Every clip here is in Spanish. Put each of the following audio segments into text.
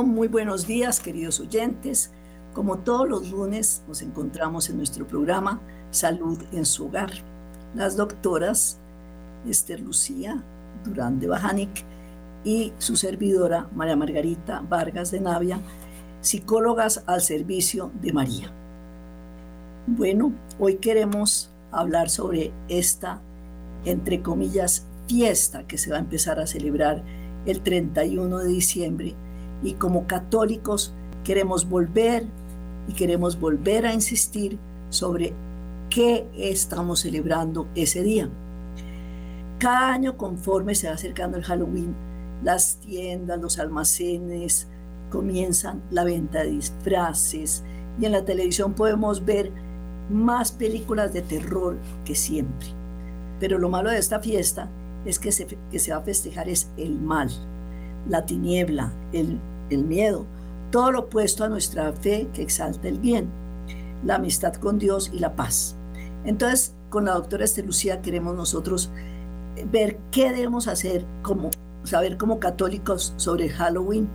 Muy buenos días, queridos oyentes. Como todos los lunes, nos encontramos en nuestro programa Salud en su hogar. Las doctoras Esther Lucía Durán de Bajanic y su servidora María Margarita Vargas de Navia, psicólogas al servicio de María. Bueno, hoy queremos hablar sobre esta, entre comillas, fiesta que se va a empezar a celebrar el 31 de diciembre y como católicos queremos volver y queremos volver a insistir sobre qué estamos celebrando ese día. Cada año conforme se va acercando el Halloween, las tiendas, los almacenes comienzan la venta de disfraces y en la televisión podemos ver más películas de terror que siempre. Pero lo malo de esta fiesta es que se, que se va a festejar es el mal, la tiniebla, el el miedo, todo lo opuesto a nuestra fe que exalta el bien, la amistad con Dios y la paz. Entonces, con la doctora Estelucía queremos nosotros ver qué debemos hacer como saber como católicos sobre Halloween.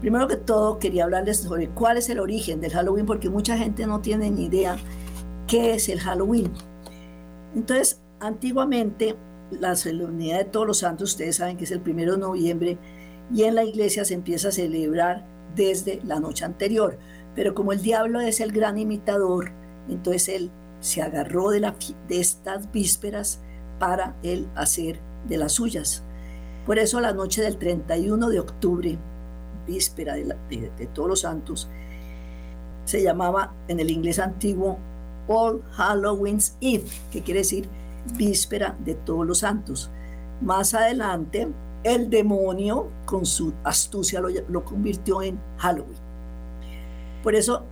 Primero que todo, quería hablarles sobre cuál es el origen del Halloween, porque mucha gente no tiene ni idea qué es el Halloween. Entonces, antiguamente, la solemnidad de todos los santos, ustedes saben que es el primero de noviembre, y en la iglesia se empieza a celebrar desde la noche anterior. Pero como el diablo es el gran imitador, entonces él se agarró de, la, de estas vísperas para él hacer de las suyas. Por eso la noche del 31 de octubre, víspera de, de todos los santos, se llamaba en el inglés antiguo All Halloween's Eve, que quiere decir víspera de todos los santos. Más adelante, el demonio con su astucia lo, convirtió en Halloween. Por eso,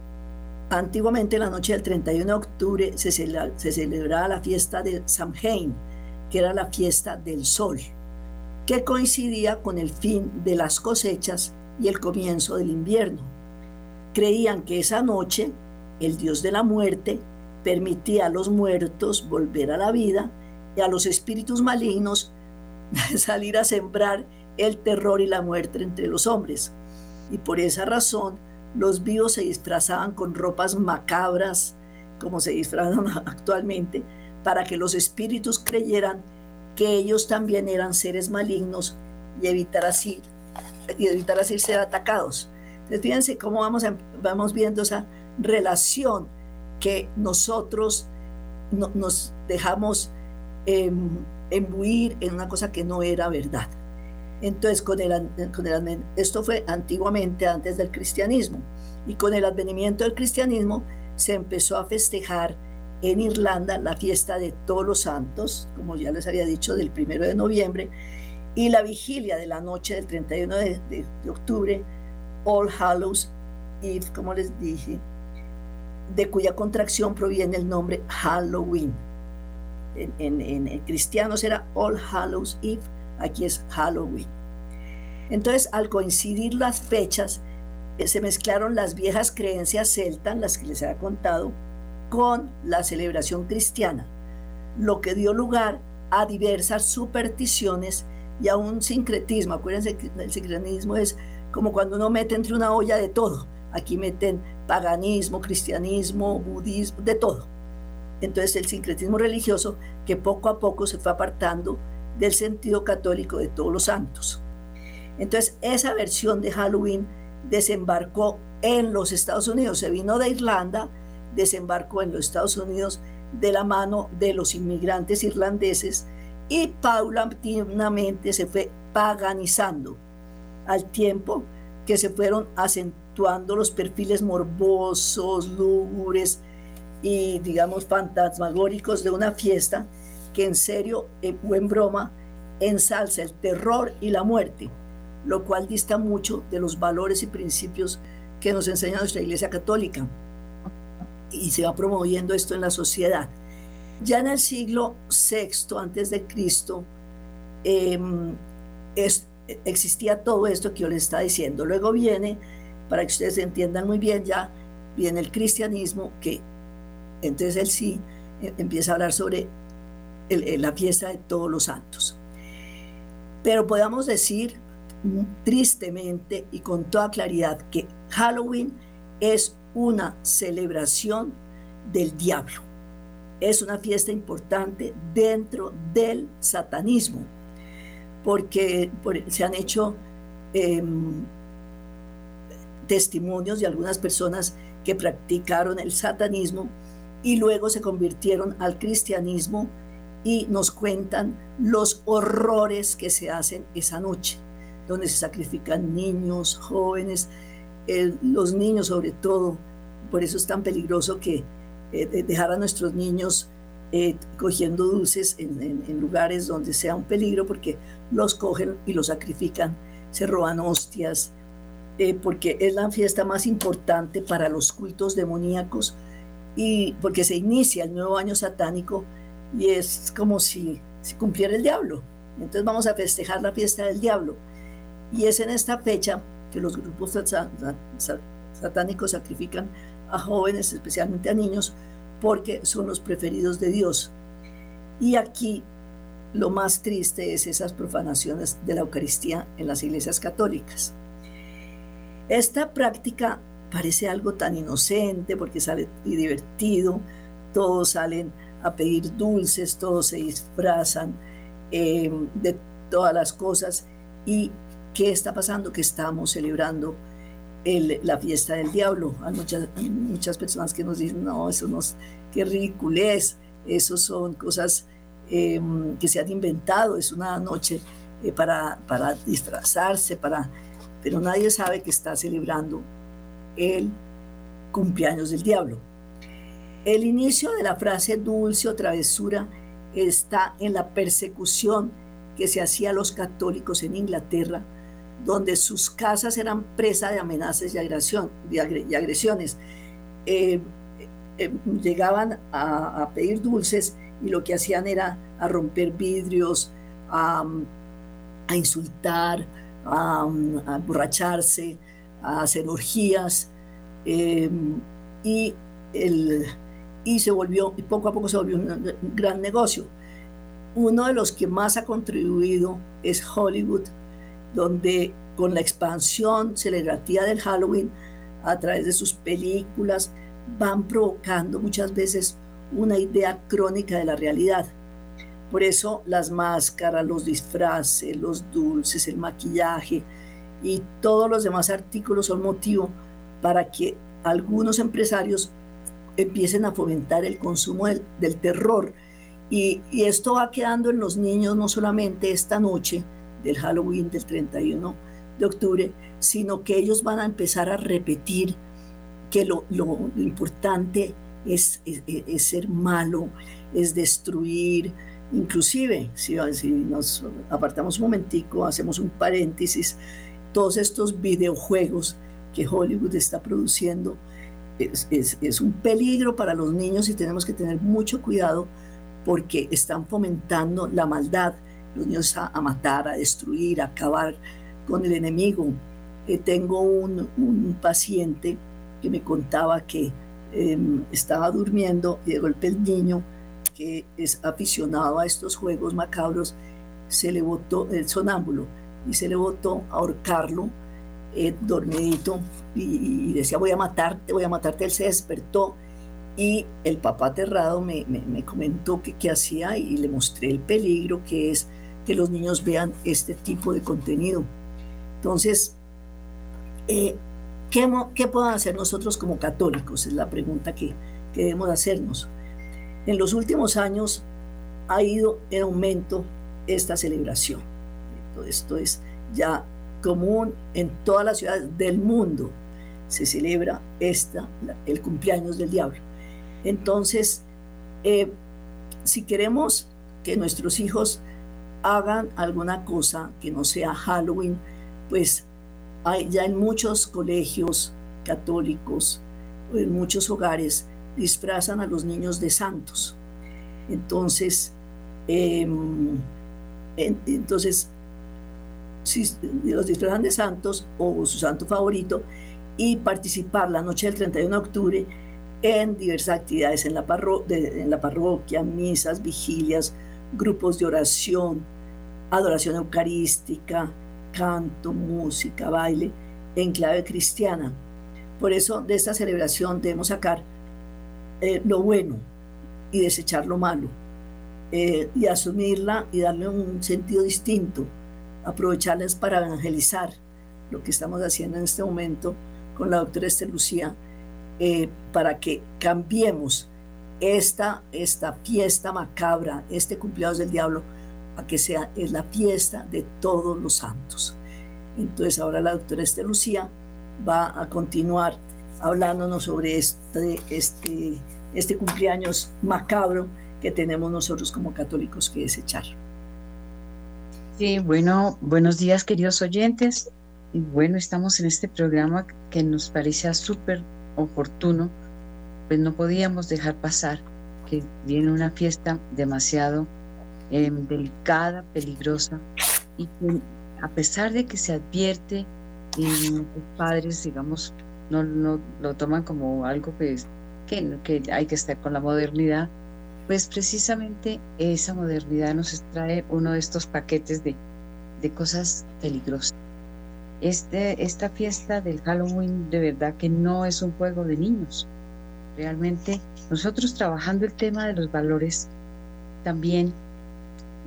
antiguamente la noche del 31 de octubre se, se celebraba la fiesta de Samhain, que era la fiesta del sol, que coincidía con el fin de las cosechas y el comienzo del invierno. Creían que esa noche el dios de la muerte permitía a los muertos volver a la vida y a los espíritus malignos salir a sembrar el terror y la muerte entre los hombres. Y por esa razón los vivos se disfrazaban con ropas macabras, como se disfrazan actualmente, para que los espíritus creyeran que ellos también eran seres malignos y evitar así, y evitar así ser atacados. Entonces fíjense cómo vamos, vamos viendo esa relación que nosotros nos dejamos embuir en una cosa que no era verdad. Entonces, con esto fue antiguamente antes del cristianismo, y con el advenimiento del cristianismo se empezó a festejar en Irlanda la fiesta de todos los santos, como ya les había dicho, del primero de noviembre, y la vigilia de la noche del 31 de, de, de octubre, All Hallows Eve, como les dije, de cuya contracción proviene el nombre Halloween en, cristianos era All Hallows Eve, aquí es Halloween. Entonces, al coincidir las fechas, eh, se mezclaron las viejas creencias celtas, las que les había contado, con la celebración cristiana, lo que dio lugar a diversas supersticiones y a un sincretismo. Acuérdense que el sincretismo es como cuando uno mete entre una olla de todo. Aquí meten paganismo, cristianismo, budismo, de todo. Entonces el sincretismo religioso que poco a poco se fue apartando del sentido católico de todos los santos. Entonces esa versión de Halloween desembarcó en los Estados Unidos, se vino de Irlanda, desembarcó en los Estados Unidos de la mano de los inmigrantes irlandeses y paulatinamente se fue paganizando al tiempo que se fueron acentuando los perfiles morbosos, lúgubres, y digamos fantasmagóricos de una fiesta que en serio eh, o en broma ensalza el terror y la muerte, lo cual dista mucho de los valores y principios que nos enseña nuestra Iglesia Católica. Y se va promoviendo esto en la sociedad. Ya en el siglo VI antes de Cristo em, existía todo esto que yo les estaba diciendo. Luego viene, para que ustedes entiendan muy bien, ya viene el cristianismo que entonces él sí eh, empieza a hablar sobre la fiesta de todos los santos. Pero podamos decir tristemente y con toda claridad que Halloween es una celebración del diablo. Es una fiesta importante dentro del satanismo, porque se han hecho em, testimonios de algunas personas que practicaron el satanismo y luego se convirtieron al cristianismo y nos cuentan los horrores que se hacen esa noche, donde se sacrifican niños, jóvenes, eh, los niños sobre todo. Por eso es tan peligroso que eh, dejar a nuestros niños eh, cogiendo dulces en, en, lugares donde sea un peligro, porque los cogen y los sacrifican, se roban hostias, porque es la fiesta más importante para los cultos demoníacos y porque se inicia el nuevo año satánico y es como si, si cumpliera el diablo. Entonces vamos a festejar la fiesta del diablo. Y es en esta fecha que los grupos satánicos sacrifican a jóvenes, especialmente a niños, porque son los preferidos de Dios. Y aquí lo más triste es esas profanaciones de la Eucaristía en las iglesias católicas. Esta práctica parece algo tan inocente porque sale y divertido, todos salen a pedir dulces, todos se disfrazan eh, de todas las cosas. ¿Y qué está pasando? Que estamos celebrando la fiesta del diablo. Hay muchas, muchas personas que nos dicen, no, eso no es, qué ridiculez, eso son cosas em, que se han inventado, es una noche eh, para, para disfrazarse, para, pero nadie sabe que está celebrando el cumpleaños del diablo. El inicio de la frase dulce o travesura está en la persecución que se hacía a los católicos en Inglaterra, donde sus casas eran presa de amenazas y, agresión, y agresiones. Eh, eh, llegaban a, pedir dulces y lo que hacían era a romper vidrios, a, insultar, a, emborracharse, a hacer orgías. Eh, y el, y se volvió, y poco a poco se volvió un gran negocio. Uno de los que más ha contribuido es Hollywood, donde con la expansión celebrativa del Halloween, a través de sus películas, van provocando muchas veces una idea crónica de la realidad. Por eso las máscaras, los disfraces, los dulces, el maquillaje y todos los demás artículos son motivo para que algunos empresarios empiecen a fomentar el consumo del, terror. Y, esto va quedando en los niños no solamente esta noche del Halloween del 31 de octubre, sino que ellos van a empezar a repetir que lo, importante es, es, ser malo, es destruir, inclusive, si, si, nos apartamos un momentico, hacemos un paréntesis, todos estos videojuegos que Hollywood está produciendo, es, un peligro para los niños y tenemos que tener mucho cuidado porque están fomentando la maldad, los niños a, matar, a destruir, a acabar con el enemigo. Eh, tengo un, paciente que me contaba que em, estaba durmiendo y de golpe el niño, que es aficionado a estos juegos macabros, se le botó el sonámbulo y se le botó a ahorcarlo eh, dormidito y, decía voy a matarte, voy a matarte, él se despertó y el papá aterrado me, me, comentó que qué hacía y le mostré el peligro que es que los niños vean este tipo de contenido. Entonces, eh, ¿qué, ¿qué podemos hacer nosotros como católicos? Es la pregunta que, que debemos hacernos. En los últimos años ha ido en aumento esta celebración. Esto es ya común en todas las ciudades del mundo se celebra esta, el cumpleaños del diablo. Entonces, eh, si queremos que nuestros hijos hagan alguna cosa que no sea Halloween, pues ya en muchos colegios católicos, en muchos hogares, disfrazan a los niños de santos. Entonces, em, entonces los disfrazan de santos o su santo favorito y participar la noche del 31 de octubre en diversas actividades en la, en la parroquia, misas, vigilias, grupos de oración, adoración eucarística, canto, música, baile en clave cristiana. Por eso de esta celebración debemos sacar eh, lo bueno y desechar lo malo eh, y asumirla y darle un sentido distinto, aprovecharlas para evangelizar lo que estamos haciendo en este momento con la doctora Esther Lucía, eh, para que cambiemos esta, esta fiesta macabra, este cumpleaños del diablo, a que sea es la fiesta de todos los santos. Entonces ahora la doctora Esther Lucía va a continuar hablándonos sobre este, este, este cumpleaños macabro que tenemos nosotros como católicos que desechar. Sí, bueno, buenos días queridos oyentes. Bueno, estamos en este programa que nos parecía súper oportuno, pues no podíamos dejar pasar que viene una fiesta demasiado em, delicada, peligrosa, y que a pesar de que se advierte y los padres, digamos, no, no lo toman como algo que, que, que hay que estar con la modernidad, pues precisamente esa modernidad nos trae uno de estos paquetes de, de cosas peligrosas. Este, esta fiesta del Halloween de verdad que no es un juego de niños. Realmente nosotros trabajando el tema de los valores, también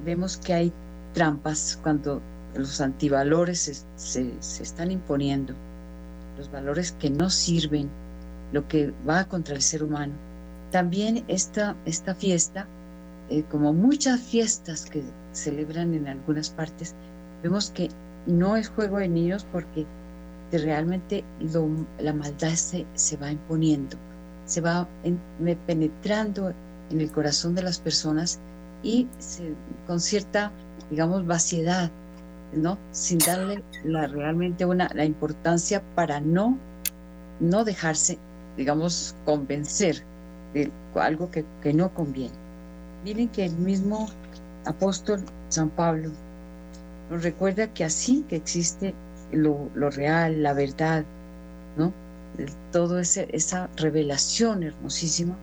vemos que hay trampas cuando los antivalores se, se, están imponiendo, los valores que no sirven, lo que va contra el ser humano. También esta, esta fiesta, eh, como muchas fiestas que celebran en algunas partes, vemos que no es juego de niños porque realmente la maldad se, se, va imponiendo, se va penetrando en el corazón de las personas y con cierta, digamos, vaciedad, ¿no? Sin darle realmente una, la importancia para no, no dejarse, digamos, convencer de algo que, que no conviene. Miren que el mismo apóstol San Pablo nos recuerda que así que existe lo, real, la verdad, ¿no? Todo ese, esa revelación hermosísima.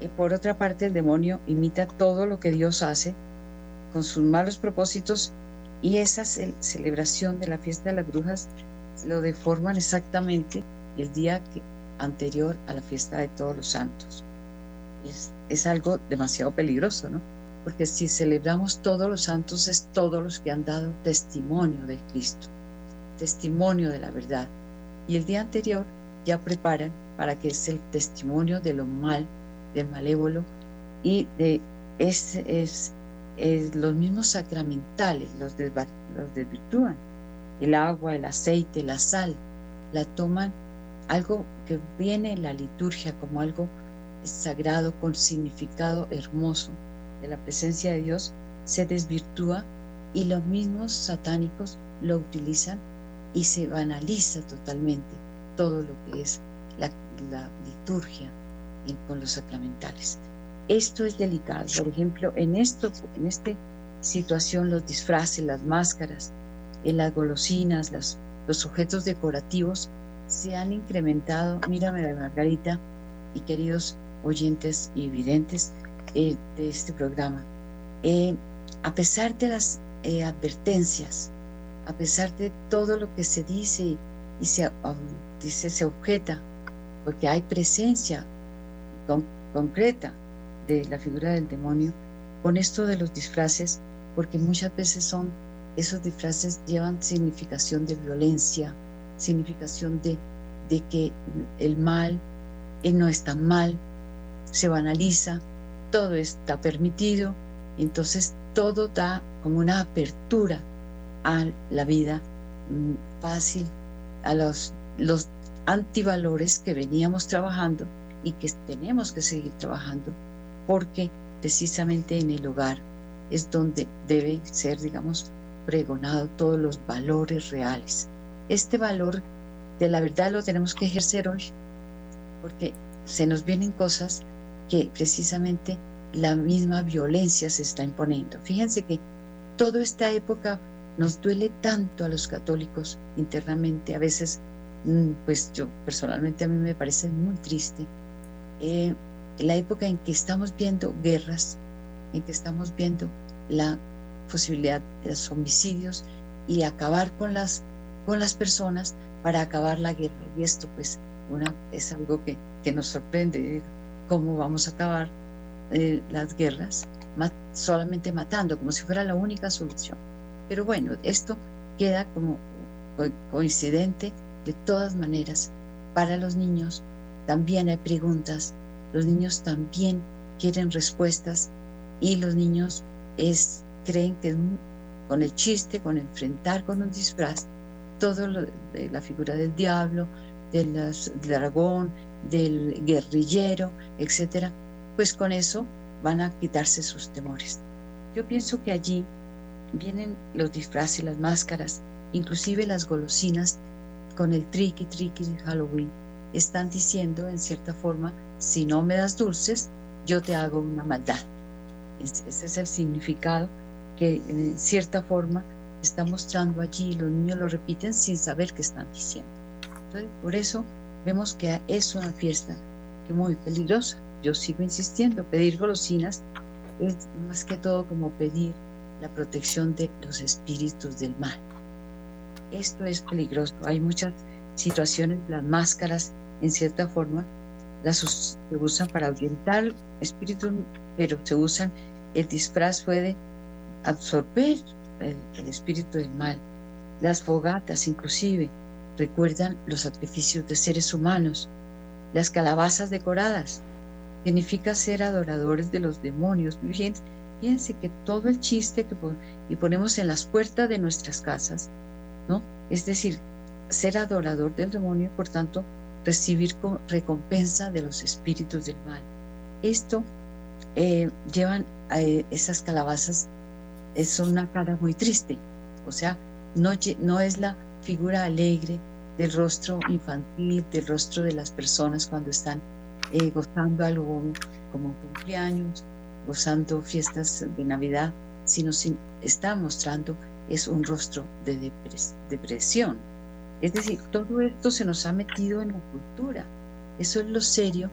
Y por otra parte, el demonio imita todo lo que Dios hace con sus malos propósitos y esa celebración de la fiesta de las brujas lo deforman exactamente el día que, anterior a la fiesta de todos los santos. Es, es algo demasiado peligroso, ¿no? porque si celebramos todos los santos es todos los que han dado testimonio de Cristo, testimonio de la verdad. Y el día anterior ya preparan para que es el testimonio de lo mal, del malévolo y de es, es, los mismos sacramentales, los, los desvirtúan. El agua, el aceite, la sal, la toman algo que viene en la liturgia como algo sagrado con significado hermoso de la presencia de Dios se desvirtúa y los mismos satánicos lo utilizan y se banaliza totalmente todo lo que es la, liturgia con los sacramentales. Esto es delicado. Por ejemplo, en esto, en esta situación, los disfraces, las máscaras, en las golosinas, los objetos decorativos se han incrementado. Mírame, Margarita y queridos oyentes y videntes, eh, de este programa. Eh, a pesar de las eh, advertencias, a pesar de todo lo que se dice y se, um, se objeta, porque hay presencia concreta de la figura del demonio, con esto de los disfraces, porque muchas veces son, esos disfraces llevan significación de violencia, significación de, de que el mal no está mal, se banaliza, todo está permitido, entonces todo da como una apertura a la vida mm, fácil, a los, los antivalores que veníamos trabajando y que tenemos que seguir trabajando, porque precisamente en el hogar es donde debe ser, digamos, pregonado todos los valores reales. Este valor de la verdad lo tenemos que ejercer hoy, porque se nos vienen cosas que precisamente la misma violencia se está imponiendo. Fíjense que toda esta época nos duele tanto a los católicos internamente, a veces, mm, pues yo personalmente a mí me parece muy triste, eh, la época en que estamos viendo guerras, en que estamos viendo la posibilidad de los homicidios y acabar con las, con las personas para acabar la guerra. Y esto pues una, es algo que, que nos sorprende, cómo vamos a acabar eh, las guerras solamente matando, como si fuera la única solución. Pero bueno, esto queda como coincidente de todas maneras. Para los niños también hay preguntas, los niños también quieren respuestas y los niños es, creen que con el chiste, con enfrentar con un disfraz, todo lo de la figura del diablo, del dragón, del guerrillero, etcétera, pues con eso van a quitarse sus temores. Yo pienso que allí vienen los disfraces, las máscaras, inclusive las golosinas con el tricky tricky de Halloween. Están diciendo en cierta forma, si no me das dulces, yo te hago una maldad. Ese es el significado que en cierta forma está mostrando allí. Los niños lo repiten sin saber qué están diciendo. por eso vemos que es una fiesta muy peligrosa. Yo sigo insistiendo, pedir golosinas es más que todo como pedir la protección de los espíritus del mal. Esto es peligroso. Hay muchas situaciones, las máscaras, en cierta forma, las se usan para ahuyentar espíritus, pero se usan, el disfraz puede absorber el espíritu del mal. Las fogatas, inclusive, recuerdan los sacrificios de seres humanos. Las calabazas decoradas significa ser adoradores de los demonios. Fíjense que todo el chiste que y ponemos en las puertas de nuestras casas, ¿no? Es decir, ser adorador del demonio, por tanto, recibir recompensa de los espíritus del mal. Esto eh, llevan a eh, esas calabazas, es una cara muy triste, o sea, no, no es la figura alegre del rostro infantil, del rostro de las personas cuando están eh, gozando algo como cumpleaños, gozando fiestas de Navidad, sino si está mostrando es un rostro de depresión. Es decir, todo esto se nos ha metido en la cultura. Eso es lo serio,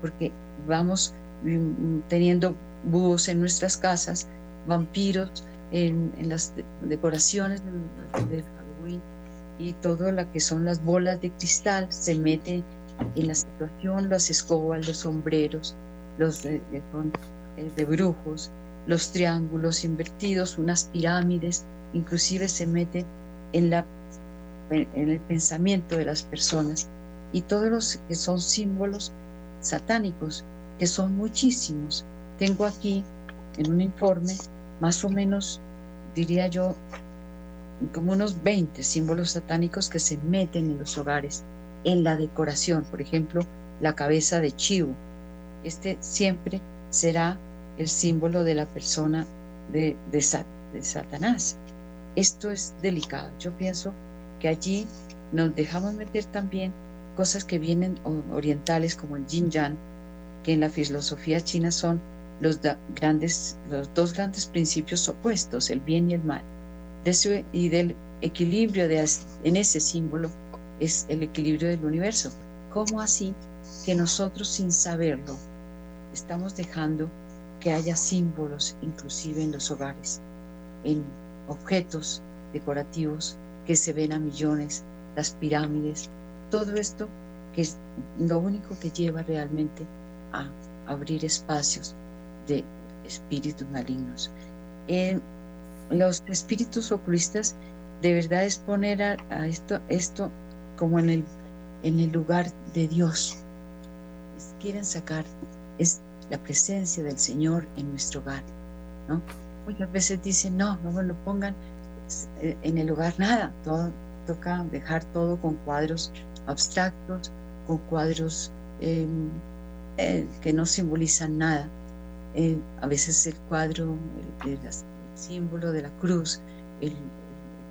porque vamos mm, teniendo búhos en nuestras casas, vampiros en, las decoraciones del, Halloween y todo lo que son las bolas de cristal se mete en la situación, las escobas, los sombreros, los de, eh, de brujos, los triángulos invertidos, unas pirámides, inclusive se mete en, la, en el pensamiento de las personas y todos los que son símbolos satánicos, que son muchísimos. Tengo aquí en un informe más o menos, diría yo, como unos 20 símbolos satánicos que se meten en los hogares en la decoración, por ejemplo, la cabeza de chivo. Este siempre será el símbolo de la persona de, de, Satanás. Esto es delicado. Yo pienso que allí nos dejamos meter también cosas que vienen orientales como el yin yang, que en la filosofía china son los, grandes, los dos grandes principios opuestos, el bien y el mal. De y del equilibrio de, en ese símbolo es el equilibrio del universo. ¿Cómo así que nosotros sin saberlo estamos dejando que haya símbolos inclusive en los hogares, en objetos decorativos que se ven a millones, las pirámides, todo esto que es lo único que lleva realmente a abrir espacios de espíritus malignos. En los espíritus oculistas de verdad es poner a, esto, esto como en el, en el lugar de Dios. Quieren sacar es la presencia del Señor en nuestro hogar, ¿no? Muchas veces dicen, no, no me lo pongan eh, en el hogar nada, todo, toca dejar todo con cuadros abstractos, con cuadros em, eh, que no simbolizan nada. Eh, a veces el cuadro, el, símbolo de la cruz, el,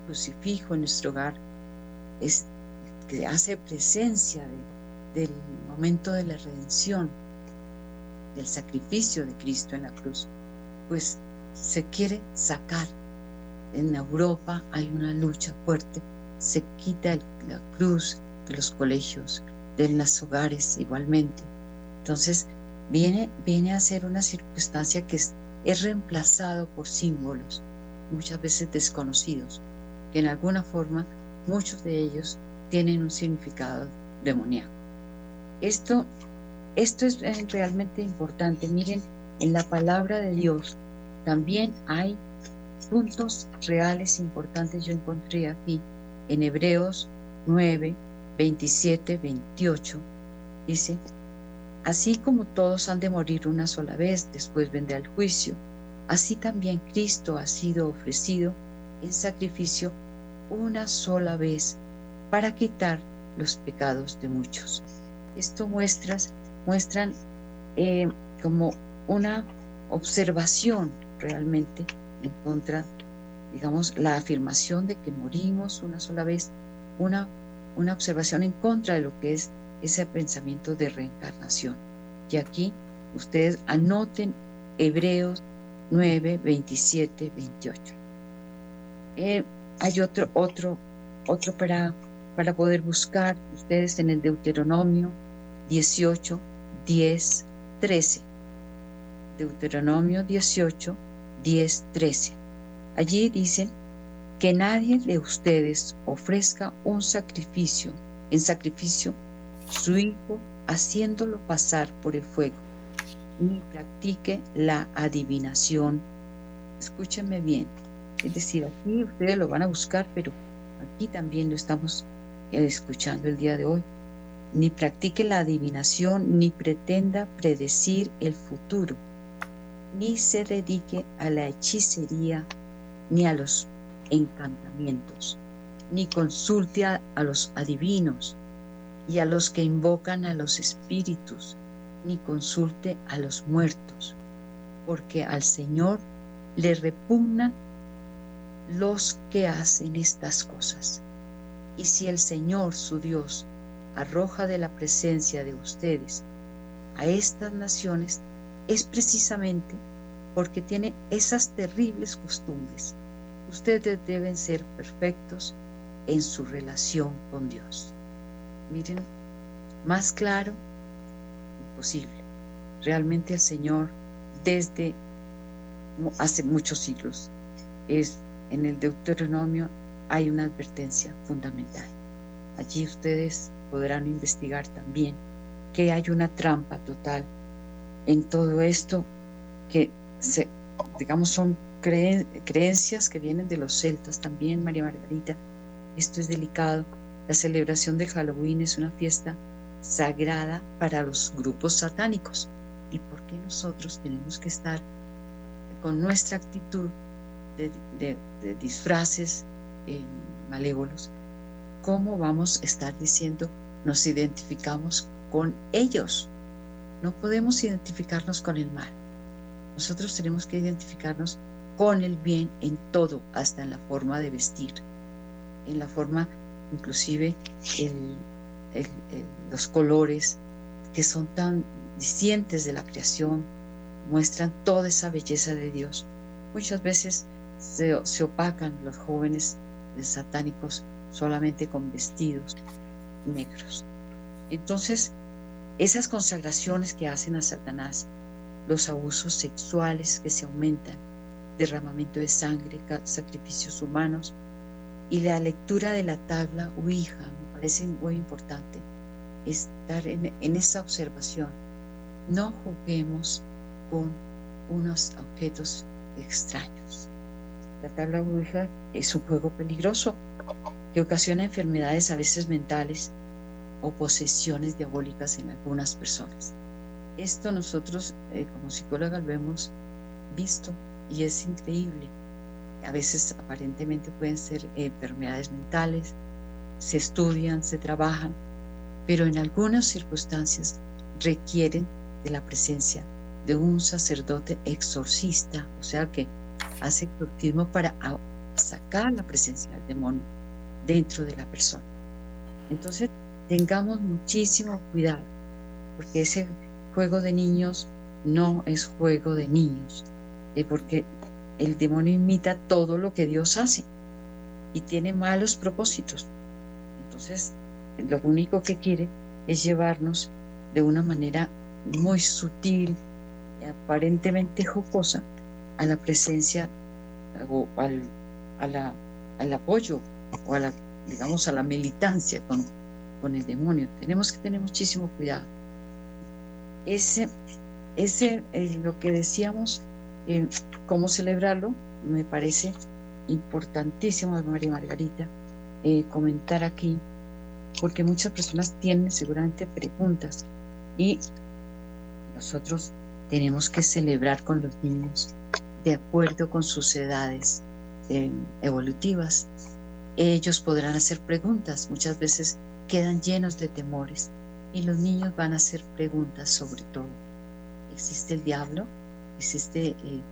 crucifijo en nuestro hogar, es que hace presencia del momento de la redención, del sacrificio de Cristo en la cruz, pues se quiere sacar. En Europa hay una lucha fuerte, se quita la cruz de los colegios, de los hogares igualmente. Entonces, viene, viene a ser una circunstancia que es, es reemplazado por símbolos, muchas veces desconocidos. que en alguna forma muchos de ellos tienen un significado demoníaco. Esto, esto es realmente importante. Miren, en la palabra de Dios también hay puntos reales importantes. Yo encontré aquí en Hebreos 9, 27, 28. Dice, así como todos han de morir una sola vez, después vendrá el juicio, así también Cristo ha sido ofrecido en sacrificio una sola vez para quitar los pecados de muchos. Esto muestras, muestran eh, como una observación realmente en contra, digamos, la afirmación de que morimos una sola vez, una, una observación en contra de lo que es ese pensamiento de reencarnación. Y aquí ustedes anoten Hebreos 9, 27, 28. hay otro, otro, otro para, para poder buscar ustedes en el Deuteronomio 18, 10, 13. Deuteronomio 18, 10, 13. Allí dicen que nadie de ustedes ofrezca un sacrificio, en sacrificio su hijo, haciéndolo pasar por el fuego, ni practique la adivinación. Escúchenme bien. Es decir, aquí ustedes lo van a buscar, pero aquí también lo estamos escuchando el día de hoy ni practique la adivinación, ni pretenda predecir el futuro, ni se dedique a la hechicería, ni a los encantamientos, ni consulte a, los adivinos y a los que invocan a los espíritus, ni consulte a los muertos, porque al Señor le repugnan los que hacen estas cosas. Y si el Señor, su Dios, arroja de la presencia de ustedes a estas naciones es precisamente porque tiene esas terribles costumbres. Ustedes deben ser perfectos en su relación con Dios. Miren, más claro, imposible. Realmente el Señor, desde hace muchos siglos, es en el Deuteronomio hay una advertencia fundamental. Allí ustedes podrán investigar también que hay una trampa total en todo esto que se, digamos son creencias que vienen de los celtas también, María Margarita. Esto es delicado. La celebración de Halloween es una fiesta sagrada para los grupos satánicos. ¿Y por qué nosotros tenemos que estar con nuestra actitud de, disfraces eh, malévolos ¿cómo vamos a estar diciendo nos identificamos con ellos? No podemos identificarnos con el mal. Nosotros tenemos que identificarnos con el bien en todo, hasta en la forma de vestir, en la forma, inclusive, los colores que son tan discientes de la creación, muestran toda esa belleza de Dios. Muchas veces se, se opacan los jóvenes satánicos solamente con vestidos negros. Entonces, esas consagraciones que hacen a Satanás, los abusos sexuales que se aumentan, derramamiento de sangre, sacrificios humanos y la lectura de la tabla Ouija, me parece muy importante estar en, esa observación. No juguemos con unos objetos extraños. La tabla Ouija es un juego peligroso que ocasiona enfermedades a veces mentales o posesiones diabólicas en algunas personas. Esto nosotros eh, como psicólogas lo hemos visto y es increíble. A veces aparentemente pueden ser enfermedades mentales, se estudian, se trabajan, pero en algunas circunstancias requieren de la presencia de un sacerdote exorcista, o sea que hace exorcismo para sacar la presencia del demonio dentro de la persona. Entonces, tengamos muchísimo cuidado, porque ese juego de niños no es juego de niños, eh, porque el demonio imita todo lo que Dios hace y tiene malos propósitos. Entonces, lo único que quiere es llevarnos de una manera muy sutil, y aparentemente jocosa, a la presencia o a la al apoyo o a la, digamos, a la militancia con, con el demonio. Tenemos que tener muchísimo cuidado. Ese, ese es lo que decíamos, cómo celebrarlo, me parece importantísimo, María Margarita, eh, comentar aquí, porque muchas personas tienen seguramente preguntas y nosotros tenemos que celebrar con los niños de acuerdo con sus edades eh, evolutivas. Ellos podrán hacer preguntas, muchas veces quedan llenos de temores y los niños van a hacer preguntas sobre todo. ¿Existe el diablo? ¿Existe eh,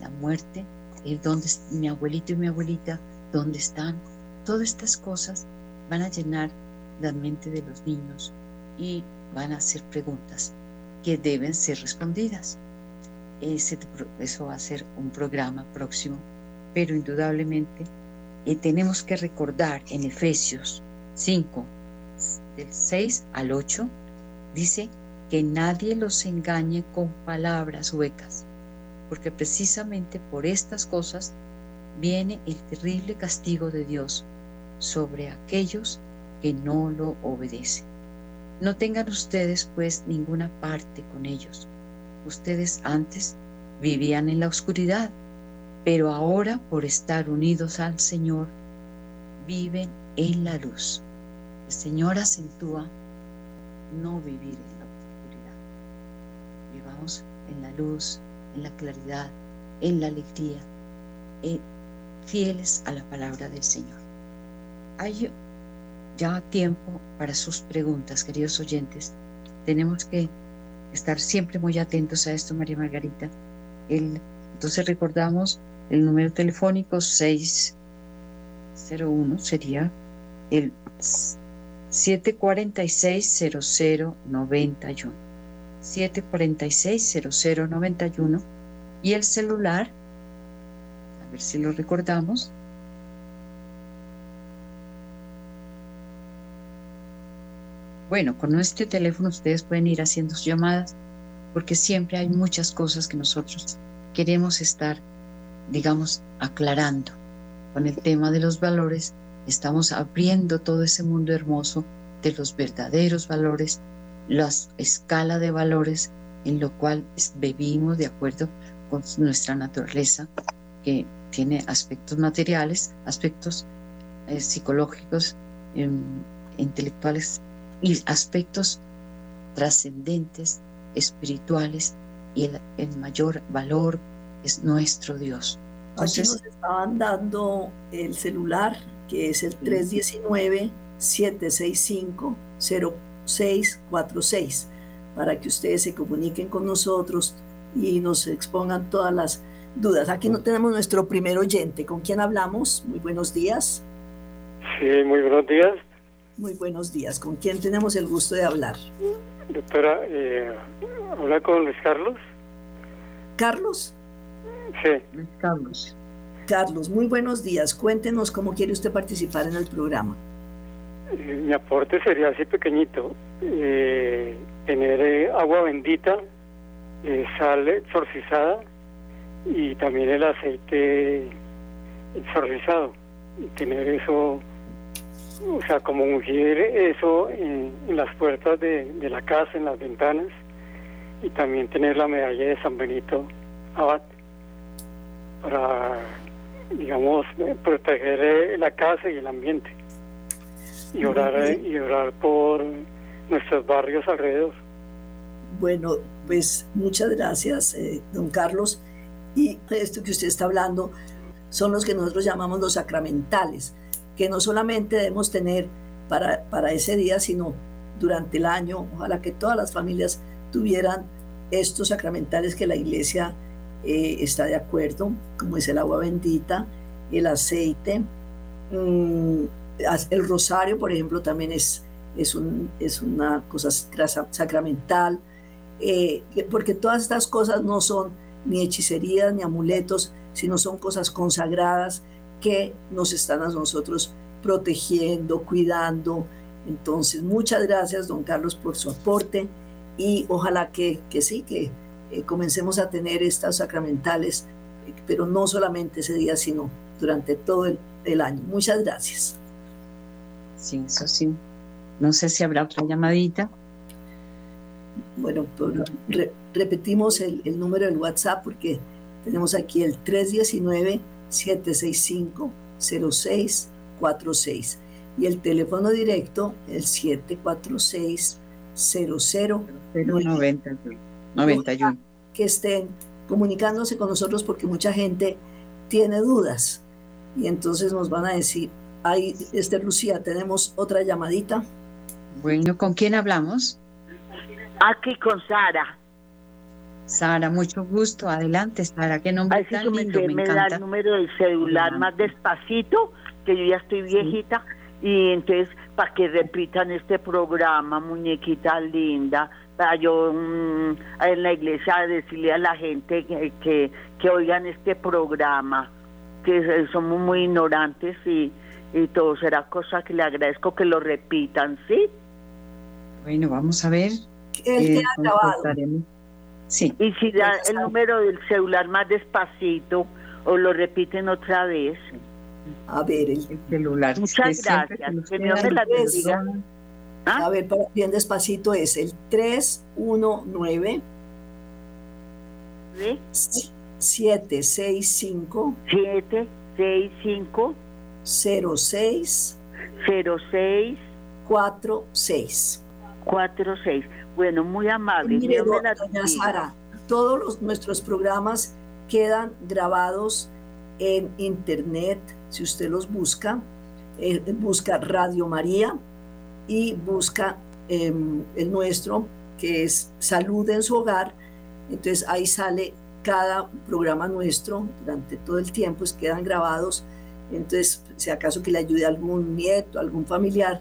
la muerte? ¿Dónde mi abuelito y mi abuelita? ¿Dónde están? Todas estas cosas van a llenar la mente de los niños y van a hacer preguntas que deben ser respondidas. Ese, eso va a ser un programa próximo, pero indudablemente eh, tenemos que recordar en Efesios 5, del 6 al 8, dice que nadie los engañe con palabras huecas, porque precisamente por estas cosas viene el terrible castigo de Dios sobre aquellos que no lo obedecen. No tengan ustedes pues ninguna parte con ellos. Ustedes antes vivían en la oscuridad, pero ahora por estar unidos al Señor, viven en la luz. El Señor acentúa no vivir en la oscuridad. Vivamos en la luz, en la claridad, en la alegría, eh, fieles a la palabra del Señor. Hay ya tiempo para sus preguntas, queridos oyentes. Tenemos que estar siempre muy atentos a esto, María Margarita. entonces recordamos el número telefónico 601 sería el 746-0091. 746-0091 y el celular, a ver si lo recordamos, Bueno, con nuestro teléfono ustedes pueden ir haciendo sus llamadas porque siempre hay muchas cosas que nosotros queremos estar, digamos, aclarando. Con el tema de los valores, estamos abriendo todo ese mundo hermoso de los verdaderos valores, la escala de valores en lo cual vivimos de acuerdo con nuestra naturaleza, que tiene aspectos materiales, aspectos eh, psicológicos, em, intelectuales y aspectos trascendentes, espirituales, y el, mayor valor es nuestro Dios. Entonces, nos estaban dando el celular, que es el 319-765-0646, para que ustedes se comuniquen con nosotros y nos expongan todas las dudas. Aquí no tenemos nuestro primer oyente. ¿Con quién hablamos? Muy buenos días. Sí, muy buenos días. Muy buenos días. ¿Con quién tenemos el gusto de hablar? Doctora, eh, ¿habla con Luis Carlos? ¿Carlos? Sí. Carlos. Carlos, muy buenos días. Cuéntenos cómo quiere usted participar en el programa. Eh, mi aporte sería así pequeñito. Eh, tener agua bendita, sal exorcizada y también el aceite exorcizado. Y tener eso o sea, como ungir eso en, las puertas de, la casa, en las ventanas, y también tener la medalla de San Benito Abad para, digamos, proteger la casa y el ambiente y orar, y orar por nuestros barrios alrededor. Bueno, pues muchas gracias, eh, don Carlos. Y esto que usted está hablando son los que nosotros llamamos los sacramentales que no solamente debemos tener para, para ese día, sino durante el año. Ojalá que todas las familias tuvieran estos sacramentales que la iglesia eh, está de acuerdo, como es el agua bendita, el aceite, mm, el rosario, por ejemplo, también es, es, un, es una cosa sacramental, eh, porque todas estas cosas no son ni hechicerías ni amuletos, sino son cosas consagradas que nos están a nosotros protegiendo, cuidando. Entonces, muchas gracias, don Carlos, por su aporte y ojalá que, que sí, que eh, comencemos a tener estas sacramentales, pero no solamente ese día, sino durante todo el, el año. Muchas gracias. Sí, eso sí. No sé si habrá otra llamadita. Bueno, repetimos el, el, número del WhatsApp porque tenemos aquí el 319-765-0646 y el teléfono directo el 746 00 91. Que estén comunicándose con nosotros porque mucha gente tiene dudas y entonces nos van a decir, ahí, este Lucía, tenemos otra llamadita. Bueno, ¿con quién hablamos? Aquí con Sara. Sara, mucho gusto. Adelante, Sara. Qué nombre Así tan lindo, me, me da el número del celular más despacito, que yo ya estoy viejita. Y entonces, para que repitan este programa, muñequita linda, para yo mm, en la iglesia decirle a la gente que, que, que oigan este programa, que somos muy ignorantes y, y todo será cosa que le agradezco que lo repitan, ¿sí? Bueno, vamos a ver. El eh, grabado. Sí. Y si da el número del celular más despacito o lo repiten otra vez. A ver, el, celular. Muchas gracias. Que Dios la bendiga. ¿Ah? A ver, bien despacito es el 319 ¿Sí? 765 765 06 06 46 46. Bueno, muy amable. Mire, doña Sara, todos los, nuestros programas quedan grabados en internet, si usted los busca, eh, busca Radio María y busca em, el nuestro, que es Salud en su hogar. Entonces ahí sale cada programa nuestro durante todo el tiempo, quedan grabados. Entonces, si acaso que le ayude a algún nieto, algún familiar,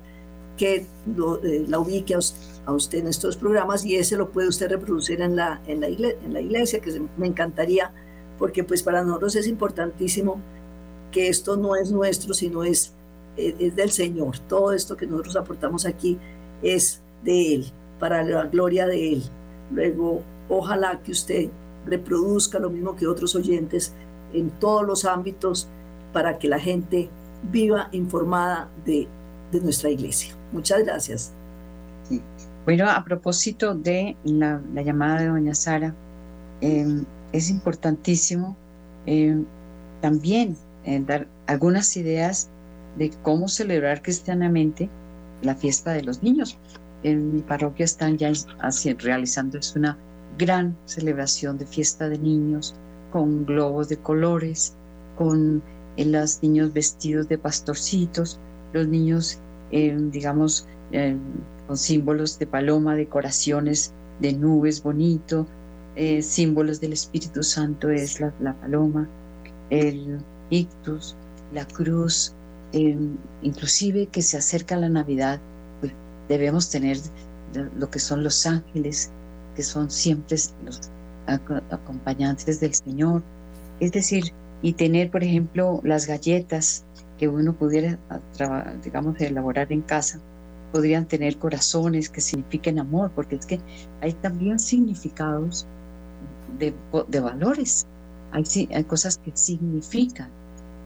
que eh, la ubique a usted, en estos programas y ese lo puede usted reproducir en la, iglesia, que me encantaría, porque pues para nosotros es importantísimo que esto no es nuestro, sino es, es, es del Señor. Todo esto que nosotros aportamos aquí es de Él, para la gloria de Él. Luego, ojalá que usted reproduzca lo mismo que otros oyentes en todos los ámbitos para que la gente viva informada de, de nuestra iglesia. Muchas gracias. Bueno, a propósito de la, llamada de doña Sara, em, es importantísimo em, también eh, dar algunas ideas de cómo celebrar cristianamente la fiesta de los niños. En mi parroquia están ya realizando es una gran celebración de fiesta de niños con globos de colores, con eh, los niños vestidos de pastorcitos, los niños, eh, digamos, eh, con símbolos de paloma, decoraciones de nubes bonito, símbolos del Espíritu Santo es la, la paloma, el ictus, la cruz, inclusive que se acerca la Navidad, pues debemos tener lo que son los ángeles, que son siempre los acompañantes del Señor. Es decir, y tener, por ejemplo, las galletas que uno pudiera, digamos, elaborar en casa, podrían tener corazones que signifiquen amor, porque es que hay también significados de, de valores, hay, hay cosas que significan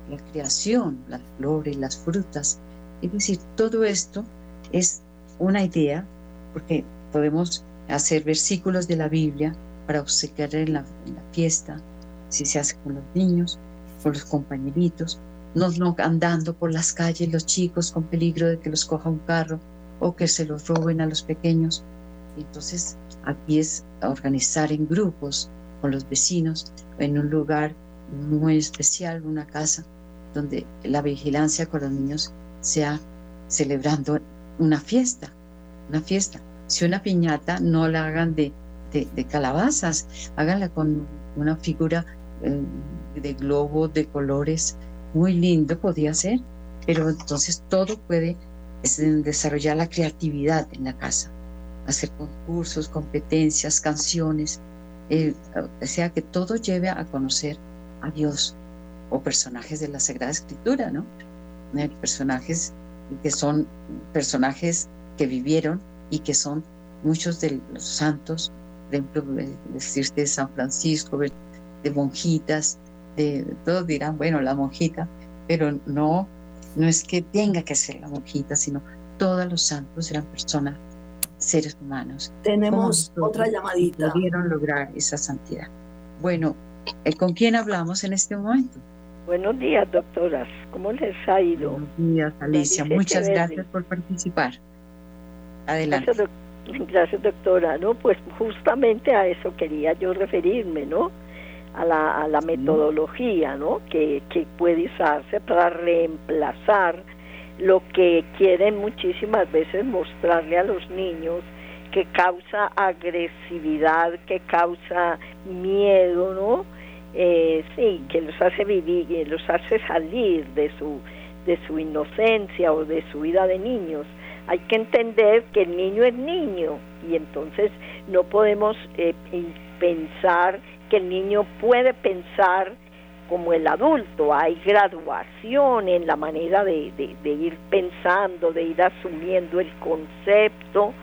la creación, las flores, las frutas. Es decir, todo esto es una idea, porque podemos hacer versículos de la Biblia para obsequiar en la, fiesta, si se hace con los niños, con los compañeritos, no, no andando por las calles los chicos con peligro de que los coja un carro o que se los roben a los pequeños. Entonces, aquí es organizar en grupos con los vecinos en un lugar muy especial, una casa, donde la vigilancia con los niños sea celebrando una fiesta, una fiesta. Si una piñata no la hagan de, de, calabazas, háganla con una figura de globo, de colores, muy lindo podía ser, pero entonces todo puede desarrollar la creatividad en la casa, hacer concursos, competencias, canciones, eh, sea que todo lleve a conocer a Dios o personajes de la Sagrada Escritura, ¿no? Eh, personajes que son personajes que vivieron y que son muchos de los santos, por ejemplo, decirte de San Francisco, de monjitas, de, todos dirán, bueno, la monjita, pero no, no es que tenga que ser la monjita, sino todos los santos eran personas, seres humanos. Tenemos otra llamadita. Pudieron lograr esa santidad. Bueno, eh, ¿con quién hablamos en este momento? Buenos días, doctoras. ¿Cómo les ha ido? Buenos días, Alicia. Muchas gracias por participar. Adelante. Gracias, doctora. No, pues justamente a eso quería yo referirme, ¿no? A la, a la metodología, ¿no? Que, que puede usarse para reemplazar lo que quieren muchísimas veces mostrarle a los niños que causa agresividad, que causa miedo, ¿no? Eh, sí, que los hace vivir, que los hace salir de su, de su inocencia o de su vida de niños. Hay que entender que el niño es niño y entonces no podemos eh, pensar que el niño puede pensar como el adulto. Hay graduación en la manera de, ir pensando, de ir asumiendo el concepto.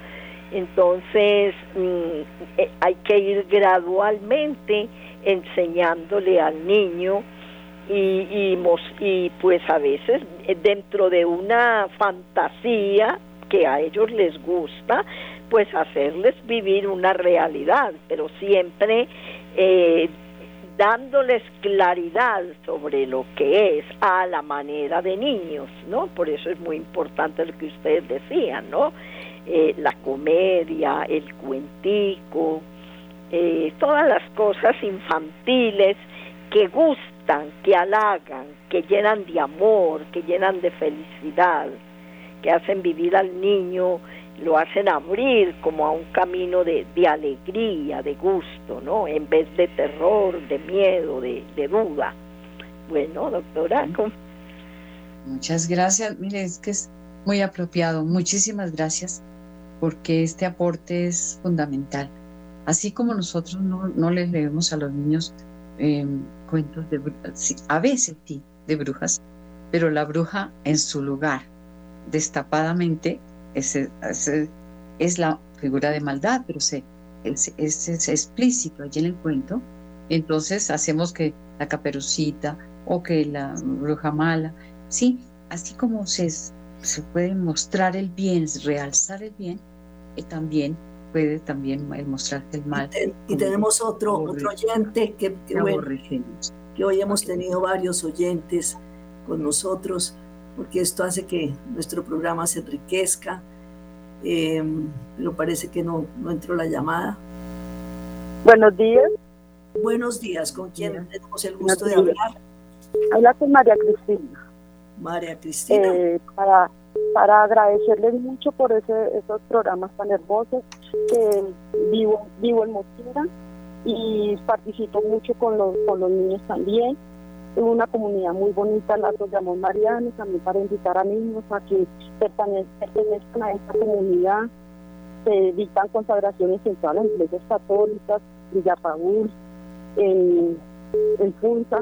Entonces mm, eh, hay que ir gradualmente enseñándole al niño y, y, pues a veces eh, dentro de una fantasía que a ellos les gusta, pues hacerles vivir una realidad, pero siempre eh, dándoles claridad sobre lo que es a la manera de niños, ¿no? Por eso es muy importante lo que ustedes decían, ¿no? Eh, la comedia, el cuentico, eh, todas las cosas infantiles que gustan, que halagan, que llenan de amor, que llenan de felicidad, que hacen vivir al niño, lo hacen abrir como a un camino de, alegría, de gusto, ¿no? En vez de terror, de miedo, de, duda. Bueno, doctora. Muchas gracias. Mire, es que es muy apropiado. Muchísimas gracias porque este aporte es fundamental. Así como nosotros no, no les leemos a los niños em, cuentos de brujas, a veces sí, de brujas, pero la bruja en su lugar, destapadamente, es, es, la figura de maldad, pero se, es, es, explícito allí en el cuento. Entonces hacemos que la caperucita o que la bruja mala, sí, así como se, se puede mostrar el bien, realzar el bien, y también puede también mostrarte el mal. Y, tenemos otro, otro oyente que, que, hoy hemos tenido varios oyentes con nosotros, porque esto hace que nuestro programa se enriquezca. Eh, pero parece que no, no entró la llamada. Buenos días. Buenos días, ¿con quién tenemos el gusto de hablar? Habla con María Cristina. María Cristina. Eh, para para agradecerles mucho por ese, esos programas tan hermosos vivo, vivo en Mosquera y participo mucho con los, con los niños también. Una comunidad muy bonita, la llamamos Mariano, también para invitar a niños a que pertenezcan a esta comunidad. Se dictan consagraciones en todas las iglesias católicas, Villa Paul, en, en Punta,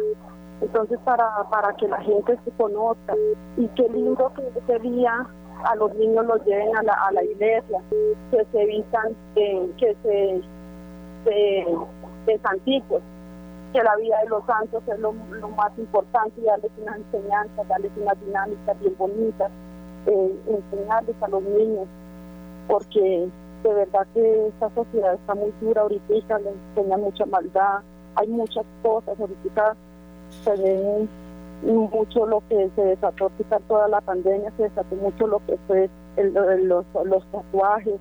entonces, para, para que la gente se conozca y qué lindo que ese día a los niños los lleven a la, a la iglesia, que se vistan, que se, se, santitos, que la vida de los santos es lo, más importante y darles una enseñanza, darles una dinámica bien bonita, eh, enseñarles a los niños, porque de verdad que esta sociedad está muy dura ahorita, le enseña mucha maldad, hay muchas cosas ahorita se ve mucho lo que se desató toda la pandemia, se desató mucho lo que fue el, los, los tatuajes,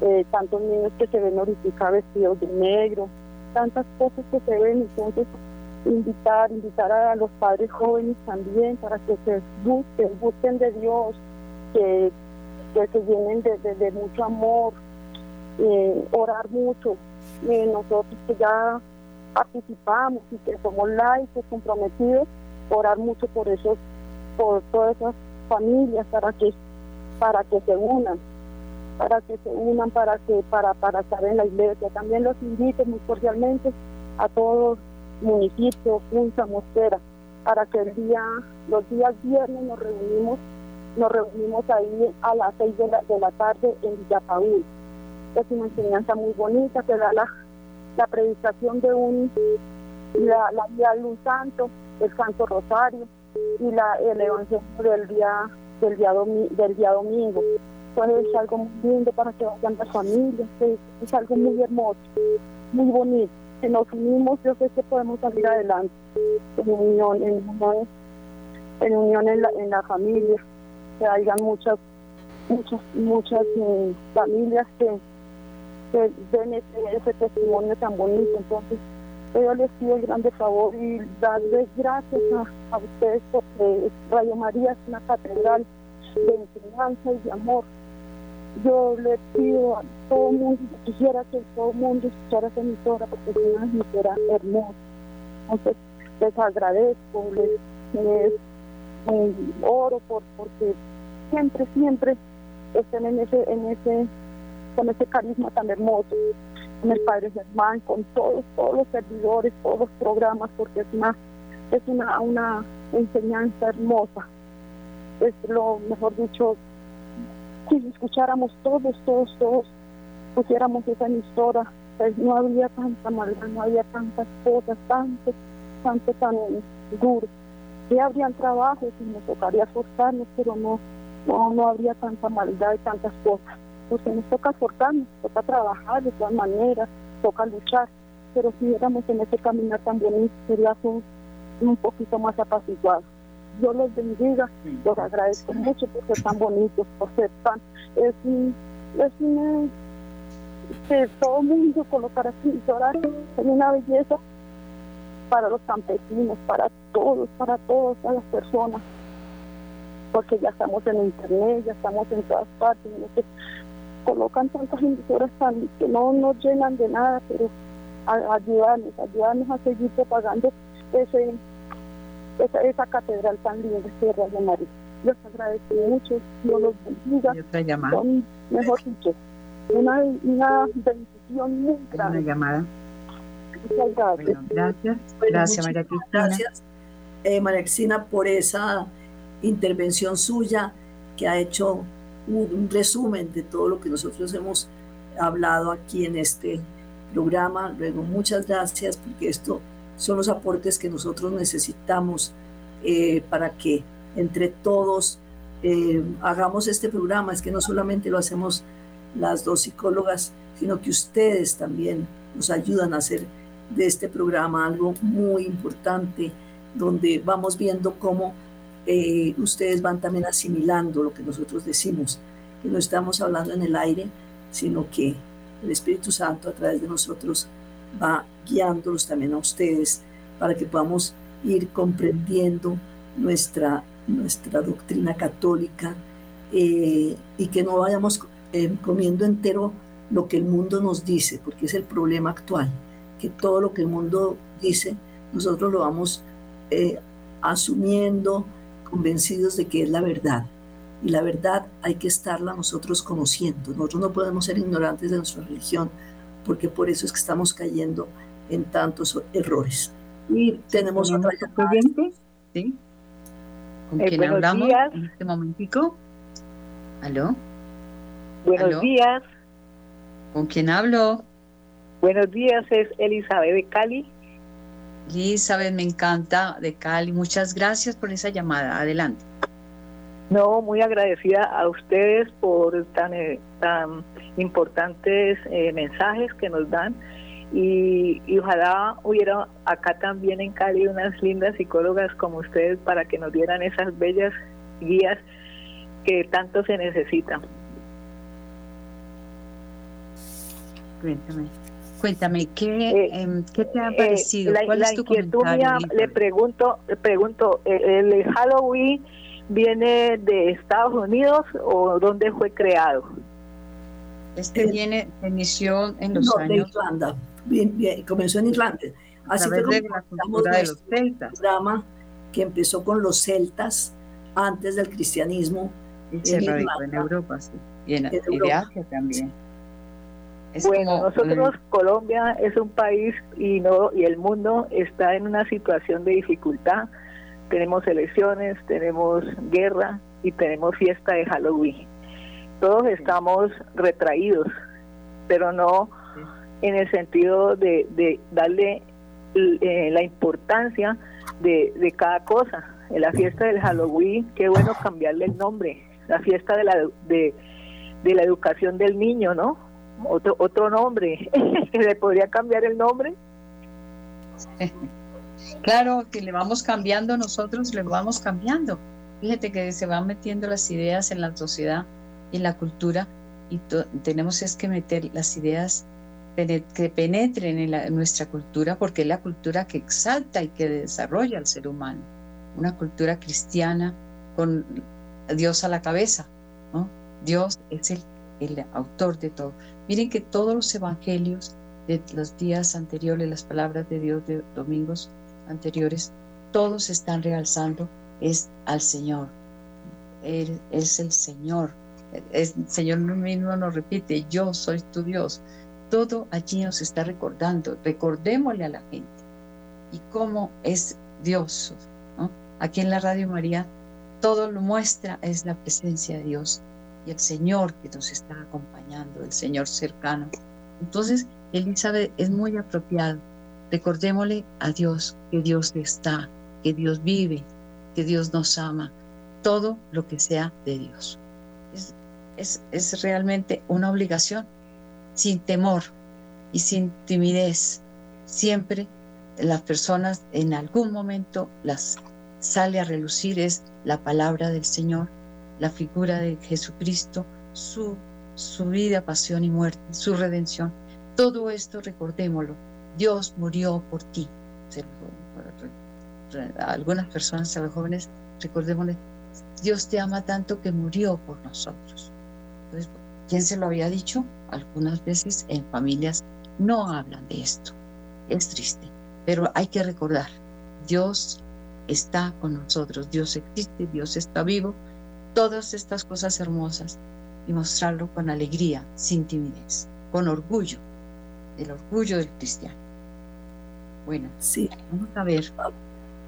eh, tantos niños que se ven ahorita vestidos de negro, tantas cosas que se ven, entonces invitar, invitar a los padres jóvenes también para que se busquen, busquen de Dios, que, que se llenen de, mucho amor, eh, orar mucho. Eh, nosotros que ya participamos y que somos laicos, comprometidos, orar mucho por esos, por todas esas familias para que, para que se unan, para que se unan, para que, para, para estar en la iglesia. También los invito muy cordialmente a todos municipios, Punta, Mosquera, para que el día, los días viernes nos reunimos, nos reunimos ahí a las seis de la, de la tarde en Villapaúl. Es una enseñanza muy bonita que da la la predicación de un, la, de un santo, el Santo Rosario, y la, el evangelio del día del día, del día domingo. Entonces es algo muy lindo para que vayan las familias, es, algo muy hermoso, muy bonito. Si nos unimos, yo sé que podemos salir adelante en unión, en unión, en, unión en, la, en la familia, que hayan muchas, muchas, muchas eh, familias que, que den ese, testimonio tan bonito. Entonces, yo les pido el grande favor y darles gracias a, a ustedes porque Radio María es una catedral de enseñanza y de amor. Yo le pido a todo el mundo, quisiera que todo el mundo escuchara esa emisora porque es una emisora hermosa. Entonces, les agradezco, les, oro por, porque siempre, siempre estén en ese, en ese, con ese carisma tan hermoso, con el Padre Germán, con todos, todos los servidores, todos los programas, porque es una, es una, una enseñanza hermosa es lo mejor dicho, si escucháramos todos, todos, todos, pusiéramos esa emisora, pues no habría tanta maldad, no habría tantas cosas, tanto, tanto tan duro. Sí habrían trabajos y nos tocaría esforzarnos, pero no, no, no habría tanta maldad y tantas cosas. Porque nos toca esforzarnos, toca trabajar de todas maneras, toca luchar, pero si éramos en ese camino tan bonito, sería un, un poquito más apaciguado. Dios los bendiga. Los agradezco mucho por ser tan bonitos, por ser tan. Es, es una. que todo el mundo colocar así llorar es una belleza para los campesinos, para todos, para todas las personas. Porque ya estamos en internet, ya estamos en todas partes. ¿no? colocan tantas emisoras tan, que no nos llenan de nada, pero ayudarnos, ayudarnos a seguir propagando ese esa, esa catedral tan linda que es Radio María. Los agradezco mucho, Dios los bendiga. Y otra llamada. Son, mejor dicho, una, una bendición muy grande. Una llamada. Muchas gracias. Bueno, gracias. gracias, María Cristina. Gracias, eh, María Cristina, por esa intervención suya que ha hecho un, un resumen de todo lo que nosotros hemos hablado aquí en este programa. Luego, muchas gracias porque esto son los aportes que nosotros necesitamos eh, para que entre todos eh, hagamos este programa. Es que no solamente lo hacemos las dos psicólogas, sino que ustedes también nos ayudan a hacer de este programa algo muy importante, donde vamos viendo cómo eh, ustedes van también asimilando lo que nosotros decimos, que no estamos hablando en el aire, sino que el Espíritu Santo a través de nosotros va guiándolos también a ustedes para que podamos ir comprendiendo nuestra, nuestra doctrina católica eh, y que no vayamos eh, comiendo entero lo que el mundo nos dice, porque es el problema actual, que todo lo que el mundo dice, nosotros lo vamos eh, asumiendo, convencidos de que es la verdad. Y la verdad hay que estarla nosotros conociendo. Nosotros no podemos ser ignorantes de nuestra religión, porque por eso es que estamos cayendo en tantos errores. Y tenemos otra oyente. ¿Sí? ¿Con eh, quién hablamos días. en este momentico? ¿Aló? Buenos ¿Aló? días. ¿Con quién hablo? Buenos días, es Elizabeth de Cali. Elizabeth, me encanta de Cali. Muchas gracias por esa llamada. Adelante. No, muy agradecida a ustedes por tan, eh, tan importantes eh, mensajes que nos dan y, y, ojalá hubiera acá también en Cali unas lindas psicólogas como ustedes para que nos dieran esas bellas guías que tanto se necesitan. Cuéntame, cuéntame, ¿qué, eh, em, ¿qué te ha parecido? Eh, la, ¿Cuál la es tu inquietud mía, le pregunto, le pregunto, ¿el Halloween viene de Estados Unidos o dónde fue creado? Este viene, inició en los no, años. de Irlanda. Bien, bien, comenzó en Irlanda. Así fue de la cultura de los celtas. programa que empezó con los celtas antes del cristianismo. Y en radicó Irlanda. en Europa, sí. Y en, En y de Europa. Asia también. Es bueno, como, nosotros, Colombia es un país y no y el mundo está en una situación de dificultad. Tenemos elecciones, tenemos guerra y tenemos fiesta de Halloween. Todos estamos retraídos, pero no en el sentido de, darle eh, la importancia de, cada cosa. en la fiesta del Halloween, qué bueno cambiarle el nombre, la fiesta de la, de, la educación del niño, ¿no? Otro, otro nombre, le podría cambiar el nombre. Claro, que le vamos cambiando nosotros, le vamos cambiando. Fíjate que se van metiendo las ideas en la sociedad en la cultura y tenemos es que meter las ideas que penetren en, nuestra cultura porque es la cultura que exalta y que desarrolla al ser humano. Una cultura cristiana con Dios a la cabeza. Dios es el, el autor de todo. Miren que todos los evangelios de los días anteriores, las palabras de Dios de domingos anteriores, todos están realzando es al Señor. Él es el Señor. El Señor mismo nos repite, yo soy tu Dios. Todo allí nos está recordando. Recordémosle a la gente. Y cómo es Dios. Aquí en la Radio María, todo lo muestra es la presencia de Dios y el Señor que nos está acompañando, el Señor cercano. Entonces, Elizabeth es muy apropiado. Recordémosle a Dios que Dios está, que Dios vive, que Dios nos ama, todo lo que sea de Dios. Es, es, realmente una obligación, sin temor y sin timidez. Siempre las personas en algún momento las sale a relucir es la palabra del Señor, la figura de Jesucristo, su, su vida, pasión y muerte, su redención. Todo esto recordémoslo. Dios murió por ti a algunas personas, a los jóvenes, recordémosle, Dios te ama tanto que murió por nosotros. Entonces, ¿quién se lo había dicho? Algunas veces en familias no hablan de esto. Es triste, pero hay que recordar, Dios está con nosotros, Dios existe, Dios está vivo, todas estas cosas hermosas y mostrarlo con alegría, sin timidez, con orgullo, el orgullo del cristiano. Bueno, sí. vamos a ver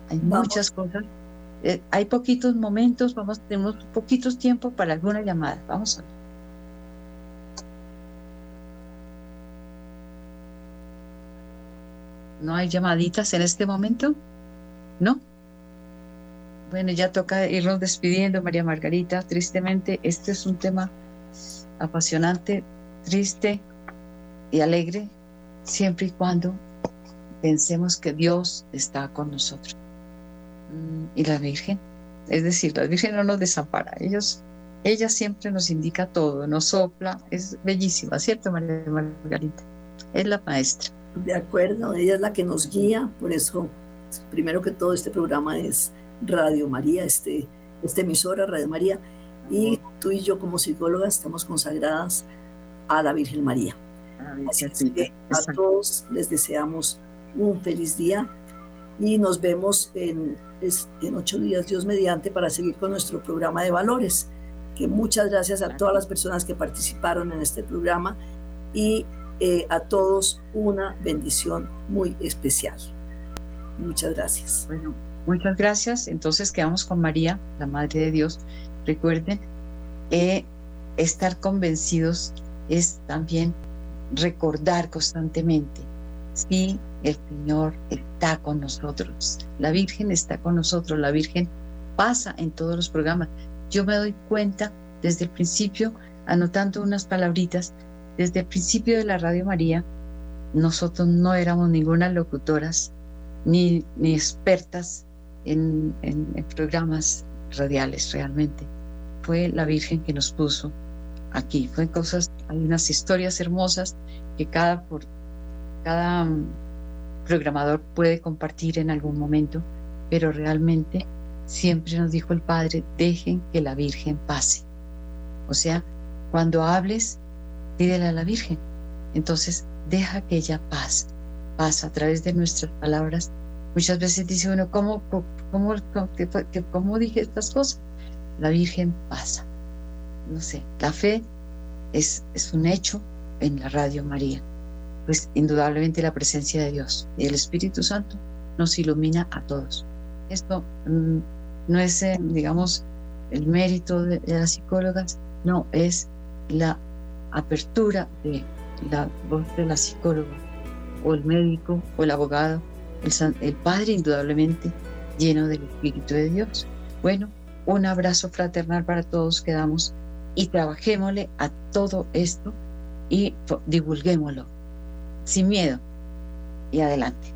hay muchas cosas. Eh, hay poquitos momentos, vamos, tenemos poquitos tiempo para alguna llamada. Vamos a ver. ¿No hay llamaditas en este momento? ¿No? Bueno, ya toca irnos despidiendo, María Margarita. Tristemente, este es un tema apasionante, triste y alegre, siempre y cuando pensemos que Dios está con nosotros y la Virgen. Es decir, la Virgen no nos desampara. Ellos, ella siempre nos indica todo, nos sopla. Es bellísima, ¿cierto, María Margarita? Es la maestra. De acuerdo, ella es la que nos guía. Por eso, primero que todo, este programa es Radio María, este, esta emisora, Radio María. Y tú y yo, como psicólogas, estamos consagradas a la Virgen María. Así que a todos les deseamos un feliz día y nos vemos en, en ocho días, Dios mediante, para seguir con nuestro programa de valores. Que muchas gracias a todas las personas que participaron en este programa y eh, a todos una bendición muy especial. Muchas gracias. Bueno, muchas gracias. Entonces quedamos con María, la Madre de Dios. Recuerden, que estar convencidos es también recordar constantemente Sí, el Señor está con nosotros. La Virgen está con nosotros. La Virgen pasa en todos los programas. Yo me doy cuenta desde el principio, anotando unas palabritas, desde el principio de la Radio María, nosotros no éramos ninguna locutoras ni, ni expertas en, en, programas radiales realmente. Fue la Virgen que nos puso aquí. Fue cosas, hay unas historias hermosas que cada, por, cada mm, programador puede compartir en algún momento, pero realmente siempre nos dijo el Padre, dejen que la Virgen pase. O sea, cuando hables, pídele a la Virgen. Entonces, deja que ella pase, pasa a través de nuestras palabras. Muchas veces dice uno, ¿cómo, cómo, cómo, dije estas cosas? La Virgen pasa. No sé, la fe es, es un hecho en la Radio María pues indudablemente la presencia de Dios y el Espíritu Santo nos ilumina a todos. Esto mm, no es, eh, digamos, el mérito de, las psicólogas, no, es la apertura de la voz de la psicóloga o el médico o el abogado, el, padre indudablemente lleno del Espíritu de Dios. Bueno, un abrazo fraternal para todos que damos y trabajémosle a todo esto y divulguémoslo sin miedo y adelante.